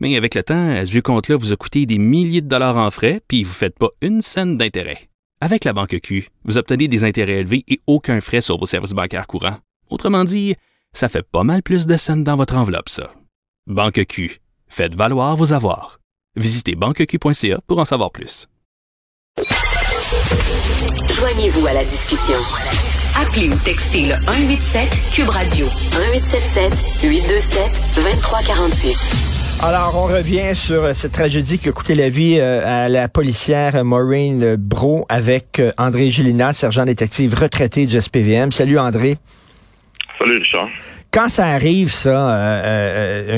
Mais avec le temps, ce vieux compte-là vous a coûté des milliers de dollars en frais, puis vous ne faites pas une scène d'intérêt. Avec la banque Q, vous obtenez des intérêts élevés et aucun frais sur vos services bancaires courants. Autrement dit, ça fait pas mal plus de scènes dans votre enveloppe, ça. Banque Q, faites valoir vos avoirs. Visitez banqueq.ca pour en savoir plus. Joignez-vous à la discussion. Appelez ou textez le 187 Cube Radio 1877 827 2346. Alors, on revient sur euh, cette tragédie qui a coûté la vie euh, à la policière Maureen Bro avec euh, André Gélina, sergent détective retraité du SPVM. Salut André. Salut Richard. Quand ça arrive, ça,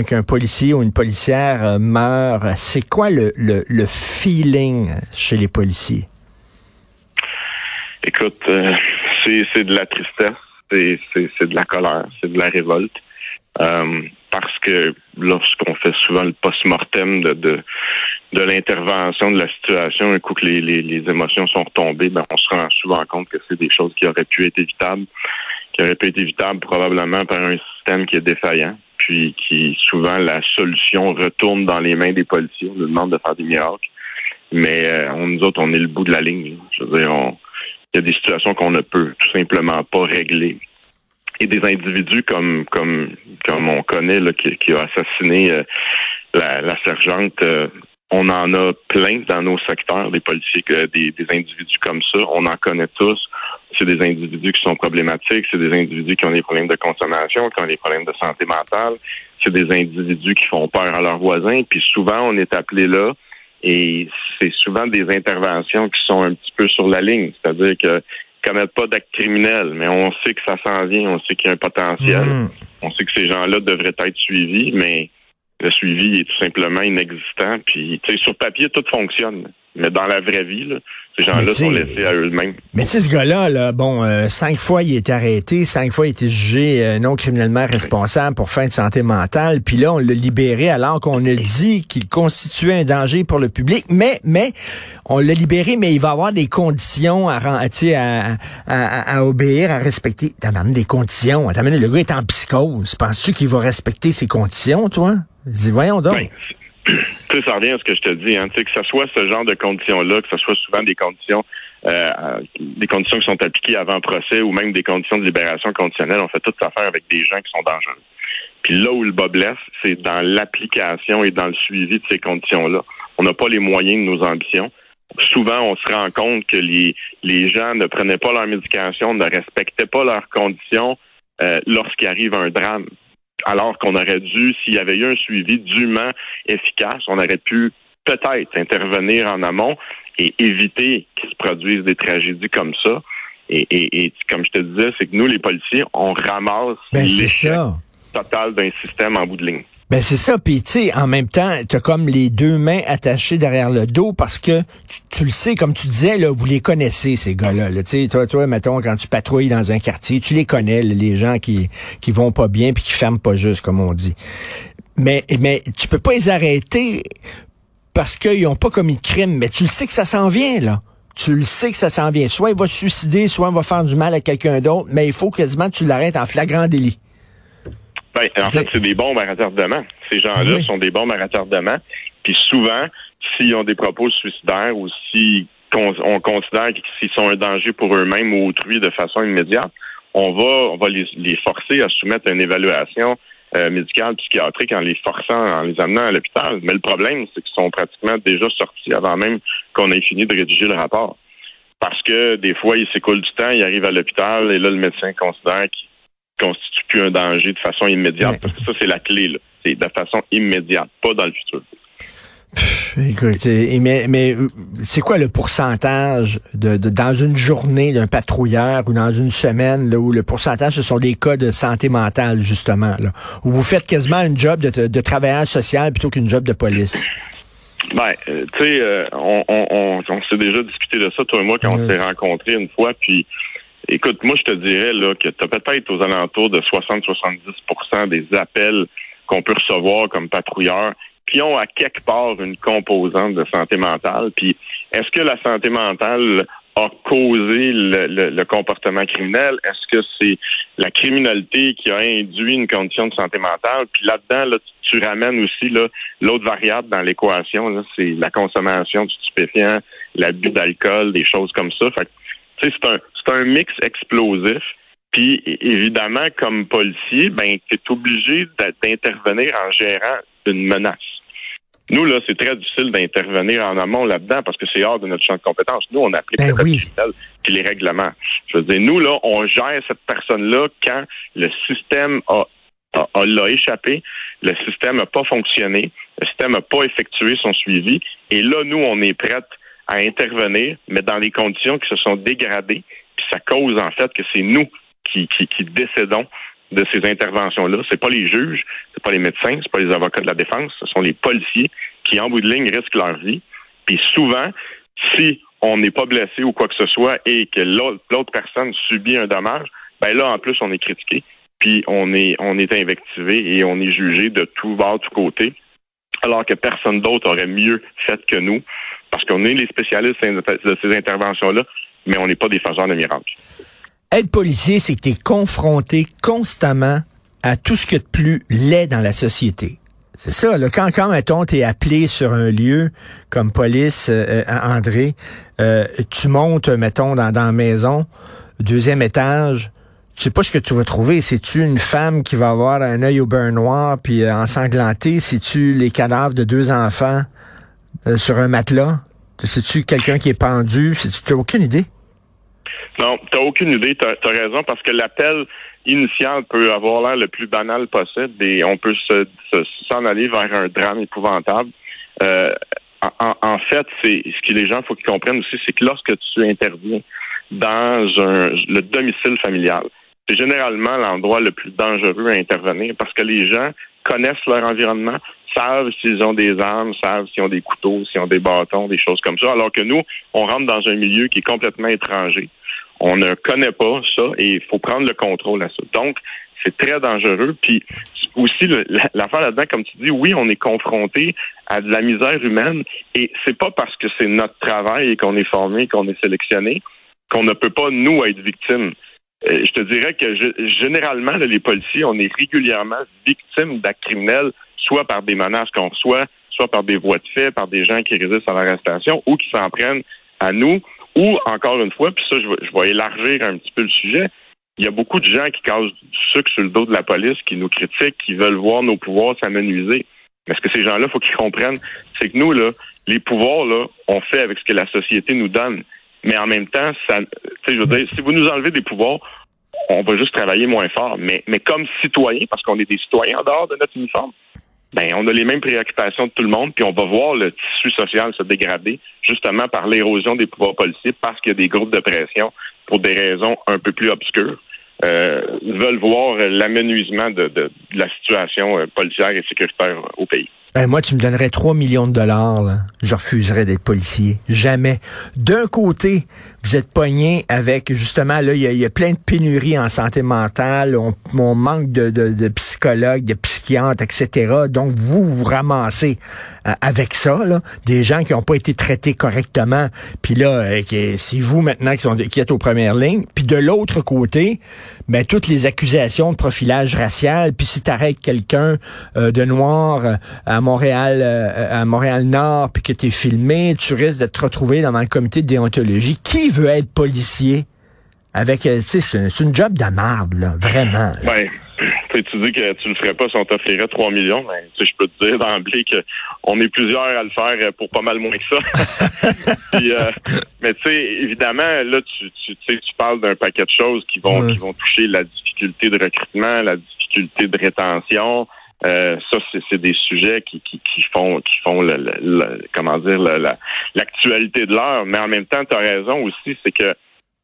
qu'un policier ou une policière meurt, c'est quoi le, le, feeling chez les policiers? Écoute, c'est de la tristesse, c'est de la colère, c'est de la révolte. Parce que lorsqu'on fait souvent le post-mortem de, de, de l'intervention de la situation, un coup que les, les, les, émotions sont retombées, ben on se rend souvent compte que c'est des choses qui auraient pu être évitables, qui auraient pu être évitables probablement par un système qui est défaillant, puis qui souvent la solution retourne dans les mains des policiers. On nous demande de faire des miracles, mais euh, on, nous autres, on est le bout de la ligne. Je veux dire, il y a des situations qu'on ne peut tout simplement pas régler et des individus comme comme comme on connaît qui, qui a assassiné euh, la, la, sergente. Euh, on en a plein dans nos secteurs, des policiers, des, des individus comme ça. On en connaît tous. C'est des individus qui sont problématiques, c'est des individus qui ont des problèmes de consommation, qui ont des problèmes de santé mentale, c'est des individus qui font peur à leurs voisins. Puis souvent, on est appelé là et c'est souvent des interventions qui sont un petit peu sur la ligne. C'est-à-dire que commettent pas d'actes criminels, mais on sait que ça s'en vient, on sait qu'il y a un potentiel. Mm. On sait que ces gens-là devraient être suivis, mais le suivi est tout simplement inexistant. Puis, tu sais, sur papier, tout fonctionne. Mais dans la vraie vie, là, ces gens-là sont laissés à eux-mêmes. Mais tu sais, ce gars-là, là, bon, euh, cinq fois il a été arrêté, cinq fois il a été jugé euh, non criminellement responsable pour fin de santé mentale, puis là, on l'a libéré alors qu'on a dit qu'il constituait un danger pour le public, mais, mais, on l'a libéré, mais il va avoir des conditions à, à, à, à obéir, à respecter. T'as même des conditions. le gars est en psychose. Penses-tu qu'il va respecter ces conditions, toi? Dis, voyons donc. Ben, tu sais, ça revient à ce que je te dis, hein, tu sais, que ce soit ce genre de conditions-là, que ce soit souvent des conditions euh, des conditions qui sont appliquées avant procès ou même des conditions de libération conditionnelle, on fait toute affaire avec des gens qui sont dangereux. Puis là où le bas blesse, c'est dans l'application et dans le suivi de ces conditions-là. On n'a pas les moyens de nos ambitions. Souvent, on se rend compte que les, les gens ne prenaient pas leur médication, ne respectaient pas leurs conditions euh, lorsqu'il arrive un drame alors qu'on aurait dû, s'il y avait eu un suivi dûment efficace, on aurait pu peut-être intervenir en amont et éviter qu'il se produisent des tragédies comme ça. Et, comme je te disais, c'est que nous, les policiers, on ramasse ben, l'échec total d'un système en bout de ligne. Ben c'est ça, puis tu sais, en même temps, tu as comme les deux mains attachées derrière le dos parce que tu, le sais, comme tu disais, là, vous les connaissez, ces gars-là. tu sais, toi, toi, mettons, quand tu patrouilles dans un quartier, tu les connais, les gens qui, qui vont pas bien puis qui ferment pas juste, comme on dit. Mais, mais tu peux pas les arrêter parce qu'ils ont pas commis de crime, mais tu le sais que ça s'en vient, là tu le sais que ça s'en vient. Soit il va se suicider, soit il va faire du mal à quelqu'un d'autre, mais il faut quasiment que tu l'arrêtes en flagrant délit. Ben, en fait, c'est des bombes à retardement. Ces gens-là sont des bombes à retardement. Puis souvent, s'ils ont des propos suicidaires ou si on, considère qu'ils sont un danger pour eux-mêmes ou autrui de façon immédiate, on va, on va les, forcer à soumettre à une évaluation euh, médicale psychiatrique en les forçant, en les amenant à l'hôpital. Mais le problème, c'est qu'ils sont pratiquement déjà sortis avant même qu'on ait fini de rédiger le rapport. Parce que des fois, il s'écoule du temps, il arrive à l'hôpital et là, le médecin considère qu'il constitue plus un danger de façon immédiate. Parce que ça, c'est la clé. C'est de façon immédiate, pas dans le futur. écoute, mais, mais euh, c'est quoi le pourcentage de, dans une journée d'un patrouilleur ou dans une semaine là, où le pourcentage ce sont des cas de santé mentale justement là, où vous faites quasiment un job de, de travailleur social plutôt qu'une job de police? Ben, euh, tu sais, euh, on, on, on, s'est déjà discuté de ça, toi et moi, quand on s'est rencontrés une fois, puis écoute, moi, je te dirais là que tu as peut-être aux alentours de 60-70% des appels qu'on peut recevoir comme patrouilleurs qui ont à quelque part une composante de santé mentale. Puis, est-ce que la santé mentale a causé le, comportement criminel? Est-ce que c'est la criminalité qui a induit une condition de santé mentale? Puis là-dedans, là, tu, ramènes aussi l'autre variable dans l'équation, c'est la consommation du stupéfiant, l'abus d'alcool, des choses comme ça. Fait c'est un, un mix explosif. Puis évidemment, comme policier, ben, tu es obligé d'intervenir en gérant une menace. Nous, là, c'est très difficile d'intervenir en amont là-dedans parce que c'est hors de notre champ de compétences. Nous, on applique ben les puis les règlements. Je veux dire, nous, là, on gère cette personne-là quand le système a, a, l'a échappé, le système n'a pas fonctionné, le système n'a pas effectué son suivi. Et là, nous, on est prêts à intervenir, mais dans des conditions qui se sont dégradées. Puis ça cause, en fait, que c'est nous qui, qui, qui décédons de ces interventions-là. C'est pas les juges, c'est pas les médecins, c'est pas les avocats de la défense, ce sont les policiers qui, en bout de ligne, risquent leur vie. Puis souvent, si on n'est pas blessé ou quoi que ce soit et que l'autre personne subit un dommage, ben là, en plus, on est critiqué, puis on est, on est invectivé et on est jugé de tout bas, de tout côté, alors que personne d'autre aurait mieux fait que nous, parce qu'on est les spécialistes de ces interventions-là, mais on n'est pas des de miracles. Être policier, c'est que tu es confronté constamment à tout ce qui est de plus laid dans la société. C'est ça, là, quand, quand, mettons, t'es appelé sur un lieu comme police, euh, euh, André, euh, tu montes, mettons, dans, dans la maison, deuxième étage, tu sais pas ce que tu vas trouver. C'est-tu une femme qui va avoir un œil au beurre noir puis ensanglanté? C'est-tu les cadavres de deux enfants? Sur un matelas? C'est-tu quelqu'un qui est pendu? Tu n'as aucune idée? Non, tu n'as aucune idée. Tu as, raison parce que l'appel initial peut avoir l'air le plus banal possible et on peut s'en se, aller vers un drame épouvantable. Euh, en, fait, c'est ce que les gens faut qu'ils comprennent aussi, c'est que lorsque tu interviens dans un, le domicile familial, c'est généralement l'endroit le plus dangereux à intervenir parce que les gens connaissent leur environnement, savent s'ils ont des armes, savent s'ils ont des couteaux, s'ils ont des bâtons, des choses comme ça, alors que nous, on rentre dans un milieu qui est complètement étranger. On ne connaît pas ça et il faut prendre le contrôle à ça. Donc, c'est très dangereux. Puis aussi, l'affaire là-dedans, comme tu dis, oui, on est confronté à de la misère humaine et c'est pas parce que c'est notre travail et qu'on est formé, qu'on est sélectionné, qu'on ne peut pas, nous, être victimes. Euh, je te dirais que généralement, les policiers, on est régulièrement victimes d'actes criminels, soit par des menaces qu'on reçoit, soit par des voies de fait, par des gens qui résistent à l'arrestation ou qui s'en prennent à nous ou, encore une fois, puis ça, je vais élargir un petit peu le sujet, il y a beaucoup de gens qui causent du sucre sur le dos de la police, qui nous critiquent, qui veulent voir nos pouvoirs s'amenuiser. Mais ce que ces gens-là, faut qu'ils comprennent, c'est que nous, là, les pouvoirs, là, on fait avec ce que la société nous donne. Mais en même temps, ça, je veux dire, si vous nous enlevez des pouvoirs, on va juste travailler moins fort. Mais, mais comme citoyens, parce qu'on est des citoyens en dehors de notre uniforme, ben on a les mêmes préoccupations de tout le monde, puis on va voir le tissu social se dégrader justement par l'érosion des pouvoirs policiers parce qu'il y a des groupes de pression pour des raisons un peu plus obscures. Euh, veulent voir l'amenuisement de, de, la situation euh, policière et sécuritaire au pays. Ben, moi, tu me donnerais 3 millions de dollars, je refuserais d'être policier. Jamais. D'un côté, vous êtes pogné avec, justement, là, il y, a plein de pénuries en santé mentale, on, manque de, psychologues, de psychiatres, etc. Donc, vous vous ramassez euh, avec ça, là, des gens qui n'ont pas été traités correctement. Puis là, euh, c'est vous maintenant qui êtes aux premières lignes. Puis de l'autre côté, ben, toutes les accusations de profilage racial. Puis si tu arrêtes quelqu'un euh, de noir à Montréal, à Montréal-Nord, puis que tu es filmé, tu risques d'être retrouvé dans le comité de déontologie. Qui veut être policier? Avec, tu sais, c'est une job de là, vraiment. Tu dis que tu le ferais pas si on t'offrirait 3 millions, mais ben, je peux te dire d'emblée qu'on est plusieurs à le faire pour pas mal moins que ça. Euh, mais tu sais, évidemment, là, tu, tu, tu parles d'un paquet de choses qui vont, qui vont toucher la difficulté de recrutement, la difficulté de rétention. Euh, ça, c'est des sujets qui, qui, qui, font qui font le, comment dire l'actualité de l'heure. Mais en même temps, tu as raison aussi, c'est que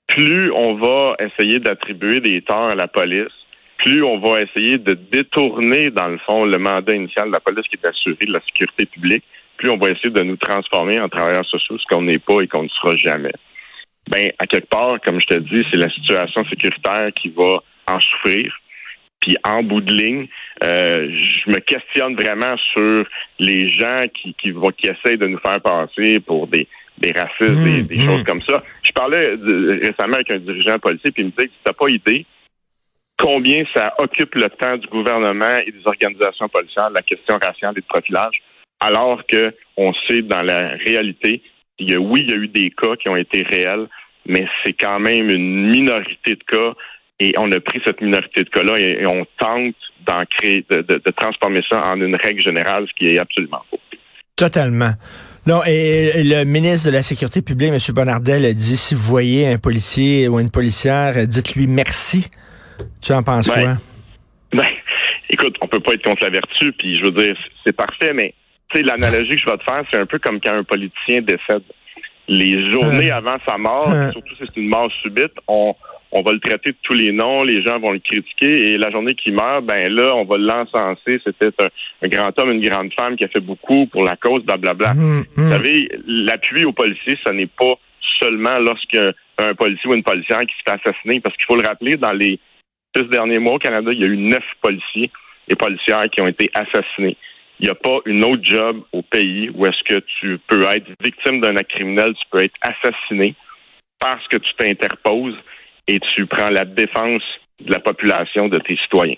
plus on va essayer d'attribuer des torts à la police, plus on va essayer de détourner, dans le fond, le mandat initial de la police qui est d'assurer la sécurité publique, plus on va essayer de nous transformer en travailleurs sociaux, ce qu'on n'est pas et qu'on ne sera jamais. Ben, à quelque part, comme je te dis, c'est la situation sécuritaire qui va en souffrir. Puis en bout de ligne, euh, je me questionne vraiment sur les gens qui, qui, vont, qui essayent de nous faire passer pour des, des racistes, des, mmh, des choses mmh. comme ça. Je parlais récemment avec un dirigeant policier, puis il me disait que tu n'as pas idée combien ça occupe le temps du gouvernement et des organisations policières, la question raciale et de profilage, alors que on sait dans la réalité, il y a, oui, il y a eu des cas qui ont été réels, mais c'est quand même une minorité de cas et on a pris cette minorité de cas-là et, on tente d'en créer, de, de, transformer ça en une règle générale, ce qui est absolument faux. Totalement. Non, et le ministre de la Sécurité publique, M. Bonardel, a dit si vous voyez un policier ou une policière, dites-lui merci. Tu en penses quoi? Ben, écoute, on peut pas être contre la vertu, puis je veux dire, c'est parfait, mais tu sais, l'analogie que je vais te faire, c'est un peu comme quand un politicien décède. Les journées euh. avant sa mort, euh. surtout si c'est une mort subite, on, on va le traiter de tous les noms, les gens vont le critiquer, et la journée qu'il meurt, ben là, on va l'encenser. C'était un, grand homme, une grande femme qui a fait beaucoup pour la cause, blablabla. Bla, bla. Vous savez, l'appui aux policiers, ce n'est pas seulement lorsqu'un un policier ou une policière qui se fait assassiner, parce qu'il faut le rappeler, dans les six derniers mois au Canada, il y a eu neuf policiers et policières qui ont été assassinés. Il n'y a pas une autre job au pays où est-ce que tu peux être victime d'un acte criminel, tu peux être assassiné parce que tu t'interposes et tu prends la défense de la population, de tes citoyens.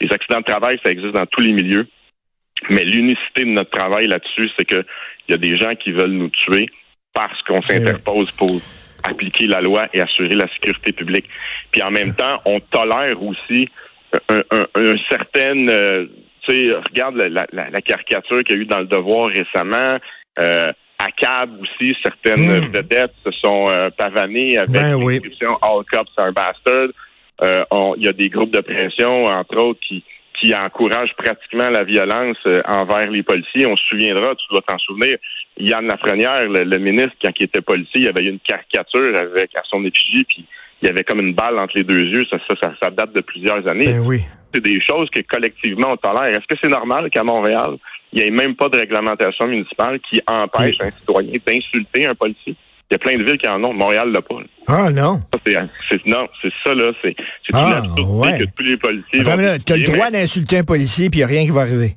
Les accidents de travail, ça existe dans tous les milieux, mais l'unicité de notre travail là-dessus, c'est qu'il y a des gens qui veulent nous tuer parce qu'on s'interpose pour appliquer la loi et assurer la sécurité publique. Puis en même temps, on tolère aussi un, certain... Euh, tu sais, regarde la, caricature qu'il y a eu dans le Devoir récemment. Euh, à CAB aussi, certaines hmm. vedettes se sont euh, pavanées avec ben l'inscription All Cops are Bastards. Euh, il y a des groupes de pression, entre autres, qui, qui encouragent pratiquement la violence euh, envers les policiers. On se souviendra, tu dois t'en souvenir, Yann Lafrenière, le, ministre, quand il était policier, il avait une caricature avec à son effigie, puis il y avait comme une balle entre les deux yeux. Ça, ça, ça, date de plusieurs années. Ben oui. C'est des choses que collectivement on tolère. Est-ce que c'est normal qu'à Montréal, il n'y ait même pas de réglementation municipale qui empêche un citoyen d'insulter un policier? Il y a plein de villes qui en ont. Montréal l'a pas. Ah non. Non, c'est ça là. C'est, ah, une que tous les policiers. Tu as le droit d'insulter un policier puis il n'y a rien qui va arriver.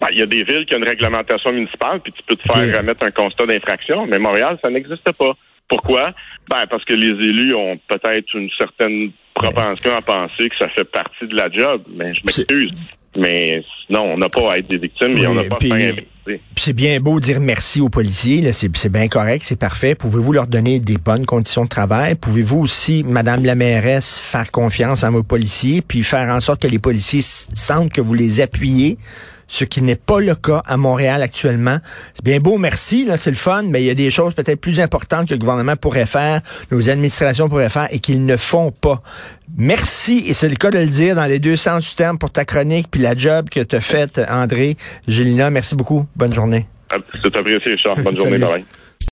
Ben, il y a des villes qui ont une réglementation municipale puis tu peux te faire remettre un constat d'infraction, mais Montréal, ça n'existe pas. Pourquoi? Ben, parce que les élus ont peut-être une certaine propension à penser que ça fait partie de la job. Mais je m'excuse. Mais non, on n'a pas à être des victimes et on n'a pas à C'est bien beau dire merci aux policiers, c'est bien correct, c'est parfait. Pouvez-vous leur donner des bonnes conditions de travail? Pouvez-vous aussi, Madame la mairesse, faire confiance à vos policiers, puis faire en sorte que les policiers sentent que vous les appuyez ce qui n'est pas le cas à Montréal actuellement. C'est bien beau, merci, là, c'est le fun, mais il y a des choses peut-être plus importantes que le gouvernement pourrait faire, nos administrations pourraient faire et qu'ils ne font pas. Merci, et c'est le cas de le dire dans les deux sens du terme pour ta chronique puis la job que tu as faite, André. Gélina, merci beaucoup. Bonne journée. C'est apprécié, Richard. Bonne journée, bye.